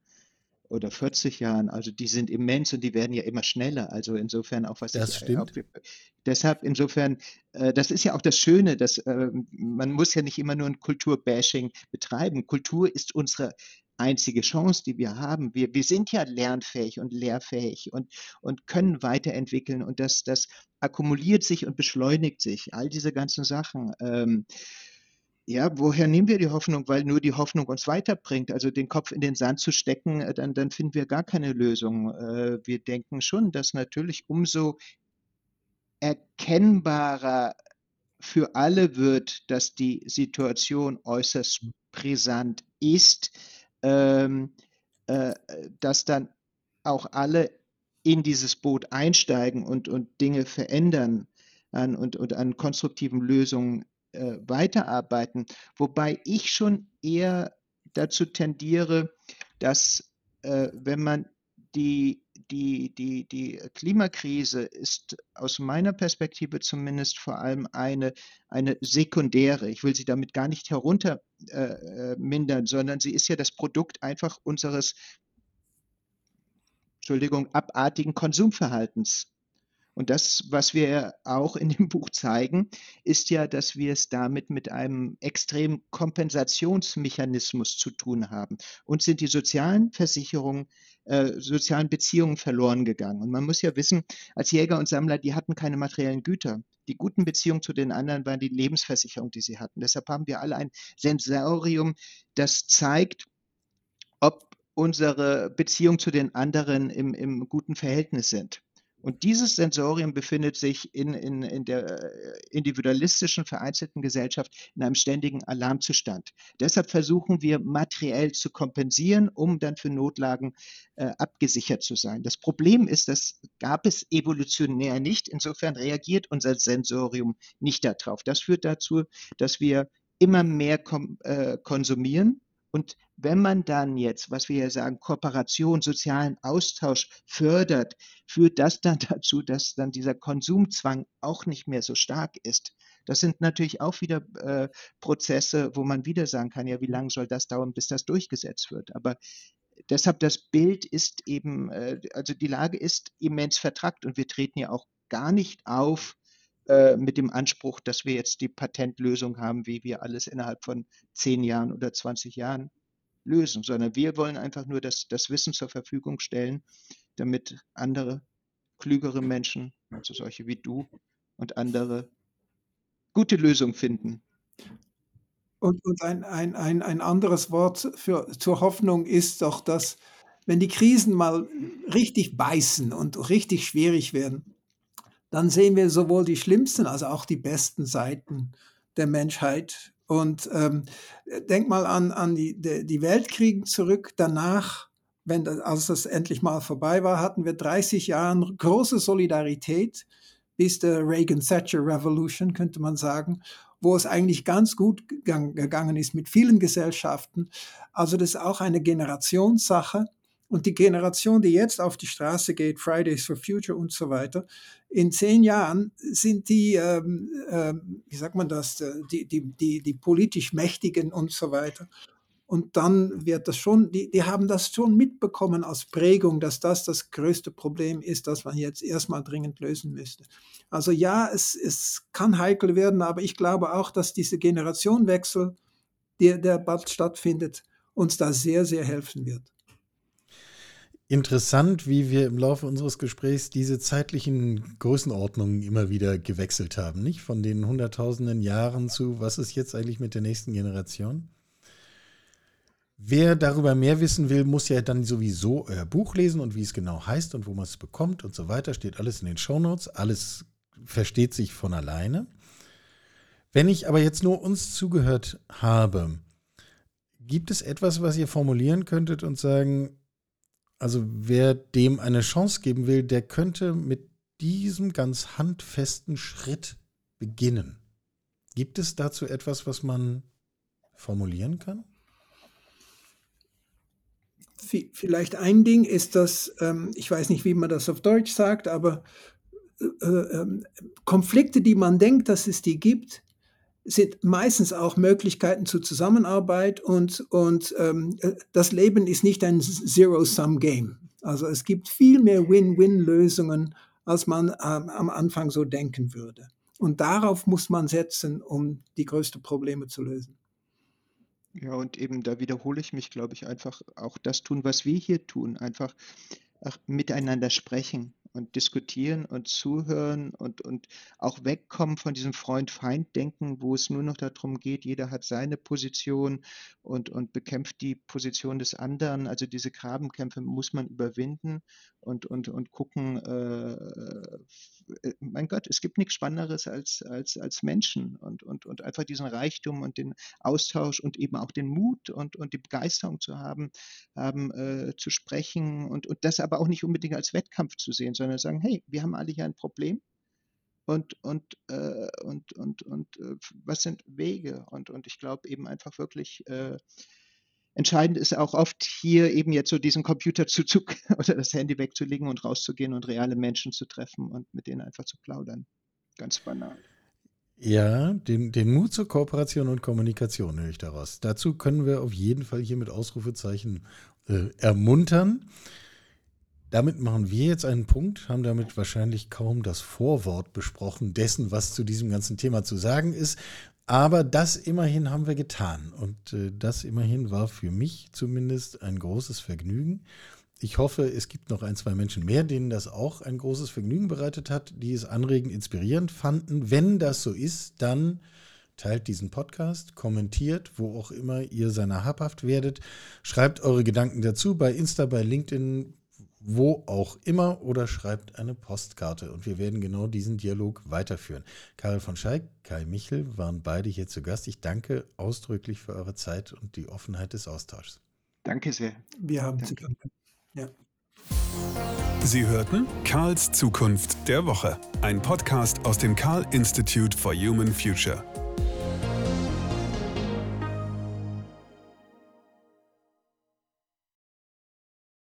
oder 40 Jahren. Also die sind immens und die werden ja immer schneller. Also insofern auch was das ich, stimmt. Auch, deshalb insofern, äh, das ist ja auch das Schöne, dass äh, man muss ja nicht immer nur ein Kulturbashing betreiben. Kultur ist unsere einzige Chance, die wir haben. Wir, wir sind ja lernfähig und lehrfähig und, und können weiterentwickeln und das, das akkumuliert sich und beschleunigt sich. All diese ganzen Sachen. Ähm, ja, woher nehmen wir die Hoffnung? Weil nur die Hoffnung uns weiterbringt. Also den Kopf in den Sand zu stecken, äh, dann, dann finden wir gar keine Lösung. Äh, wir denken schon, dass natürlich umso erkennbarer für alle wird, dass die Situation äußerst brisant ist, ähm, äh, dass dann auch alle in dieses Boot einsteigen und, und Dinge verändern an, und, und an konstruktiven Lösungen äh, weiterarbeiten. Wobei ich schon eher dazu tendiere, dass äh, wenn man die, die, die, die Klimakrise ist aus meiner Perspektive zumindest vor allem eine, eine sekundäre. Ich will sie damit gar nicht heruntermindern, äh, sondern sie ist ja das Produkt einfach unseres, Entschuldigung, abartigen Konsumverhaltens. Und das, was wir auch in dem Buch zeigen, ist ja, dass wir es damit mit einem extremen Kompensationsmechanismus zu tun haben. Uns sind die sozialen Versicherungen, äh, sozialen Beziehungen verloren gegangen. Und man muss ja wissen, als Jäger und Sammler, die hatten keine materiellen Güter. Die guten Beziehungen zu den anderen waren die Lebensversicherung, die sie hatten. Deshalb haben wir alle ein Sensorium, das zeigt, ob unsere Beziehungen zu den anderen im, im guten Verhältnis sind. Und dieses Sensorium befindet sich in, in, in der äh, individualistischen, vereinzelten Gesellschaft in einem ständigen Alarmzustand. Deshalb versuchen wir materiell zu kompensieren, um dann für Notlagen äh, abgesichert zu sein. Das Problem ist, das gab es evolutionär nicht. Insofern reagiert unser Sensorium nicht darauf. Das führt dazu, dass wir immer mehr kom äh, konsumieren und wenn man dann jetzt, was wir ja sagen, Kooperation, sozialen Austausch fördert, führt das dann dazu, dass dann dieser Konsumzwang auch nicht mehr so stark ist. Das sind natürlich auch wieder äh, Prozesse, wo man wieder sagen kann, ja, wie lange soll das dauern, bis das durchgesetzt wird. Aber deshalb das Bild ist eben, äh, also die Lage ist immens vertrackt und wir treten ja auch gar nicht auf äh, mit dem Anspruch, dass wir jetzt die Patentlösung haben, wie wir alles innerhalb von zehn Jahren oder 20 Jahren lösen, sondern wir wollen einfach nur das, das Wissen zur Verfügung stellen, damit andere klügere Menschen, also solche wie du und andere, gute Lösungen finden. Und, und ein, ein, ein, ein anderes Wort für, zur Hoffnung ist doch, dass wenn die Krisen mal richtig beißen und richtig schwierig werden, dann sehen wir sowohl die schlimmsten als auch die besten Seiten der Menschheit. Und ähm, denk mal an, an die, die Weltkriege zurück. Danach, wenn das, als das endlich mal vorbei war, hatten wir 30 Jahre große Solidarität bis der Reagan-Thatcher-Revolution, könnte man sagen wo es eigentlich ganz gut gegangen ist mit vielen Gesellschaften. Also das ist auch eine Generationssache. Und die Generation, die jetzt auf die Straße geht, Fridays for Future und so weiter, in zehn Jahren sind die, ähm, ähm, wie sagt man das, äh, die, die, die, die politisch Mächtigen und so weiter. Und dann wird das schon, die, die haben das schon mitbekommen als Prägung, dass das das größte Problem ist, das man jetzt erstmal dringend lösen müsste. Also ja, es, es kann heikel werden, aber ich glaube auch, dass diese Generationenwechsel, der, der bald stattfindet, uns da sehr, sehr helfen wird. Interessant, wie wir im Laufe unseres Gesprächs diese zeitlichen Größenordnungen immer wieder gewechselt haben, nicht? Von den hunderttausenden Jahren zu, was ist jetzt eigentlich mit der nächsten Generation? Wer darüber mehr wissen will, muss ja dann sowieso euer Buch lesen und wie es genau heißt und wo man es bekommt und so weiter. Steht alles in den Shownotes. Alles versteht sich von alleine. Wenn ich aber jetzt nur uns zugehört habe, gibt es etwas, was ihr formulieren könntet und sagen, also wer dem eine Chance geben will, der könnte mit diesem ganz handfesten Schritt beginnen. Gibt es dazu etwas, was man formulieren kann? vielleicht ein Ding ist dass, ähm, ich weiß nicht, wie man das auf Deutsch sagt, aber äh, äh, Konflikte, die man denkt, dass es die gibt, sind meistens auch Möglichkeiten zur Zusammenarbeit und, und ähm, das Leben ist nicht ein Zero-Sum-Game. Also es gibt viel mehr Win-Win-Lösungen, als man ähm, am Anfang so denken würde. Und darauf muss man setzen, um die größten Probleme zu lösen. Ja, und eben da wiederhole ich mich, glaube ich, einfach auch das tun, was wir hier tun, einfach ach, miteinander sprechen und diskutieren und zuhören und, und auch wegkommen von diesem Freund-Feind-Denken, wo es nur noch darum geht, jeder hat seine Position und, und bekämpft die Position des anderen. Also diese Grabenkämpfe muss man überwinden und, und, und gucken, äh, mein Gott, es gibt nichts Spannenderes als, als, als Menschen und, und, und einfach diesen Reichtum und den Austausch und eben auch den Mut und, und die Begeisterung zu haben, haben äh, zu sprechen und, und das aber auch nicht unbedingt als Wettkampf zu sehen, sondern sagen, hey, wir haben alle hier ein Problem und, und, äh, und, und, und äh, was sind Wege? Und, und ich glaube eben einfach wirklich, äh, entscheidend ist auch oft hier eben jetzt so diesen Computer zu, zu oder das Handy wegzulegen und rauszugehen und reale Menschen zu treffen und mit denen einfach zu plaudern. Ganz banal. Ja, den, den Mut zur Kooperation und Kommunikation höre ich daraus. Dazu können wir auf jeden Fall hier mit Ausrufezeichen äh, ermuntern. Damit machen wir jetzt einen Punkt, haben damit wahrscheinlich kaum das Vorwort besprochen dessen, was zu diesem ganzen Thema zu sagen ist. Aber das immerhin haben wir getan. Und äh, das immerhin war für mich zumindest ein großes Vergnügen. Ich hoffe, es gibt noch ein, zwei Menschen mehr, denen das auch ein großes Vergnügen bereitet hat, die es anregend, inspirierend fanden. Wenn das so ist, dann teilt diesen Podcast, kommentiert, wo auch immer ihr seiner habhaft werdet, schreibt eure Gedanken dazu bei Insta, bei LinkedIn, wo auch immer oder schreibt eine Postkarte und wir werden genau diesen Dialog weiterführen. Karel von Scheik, Kai Michel waren beide hier zu Gast. Ich danke ausdrücklich für eure Zeit und die Offenheit des Austauschs. Danke sehr. Wir haben zu danken. Ja. Sie hörten Karls Zukunft der Woche, ein Podcast aus dem Karl Institute for Human Future.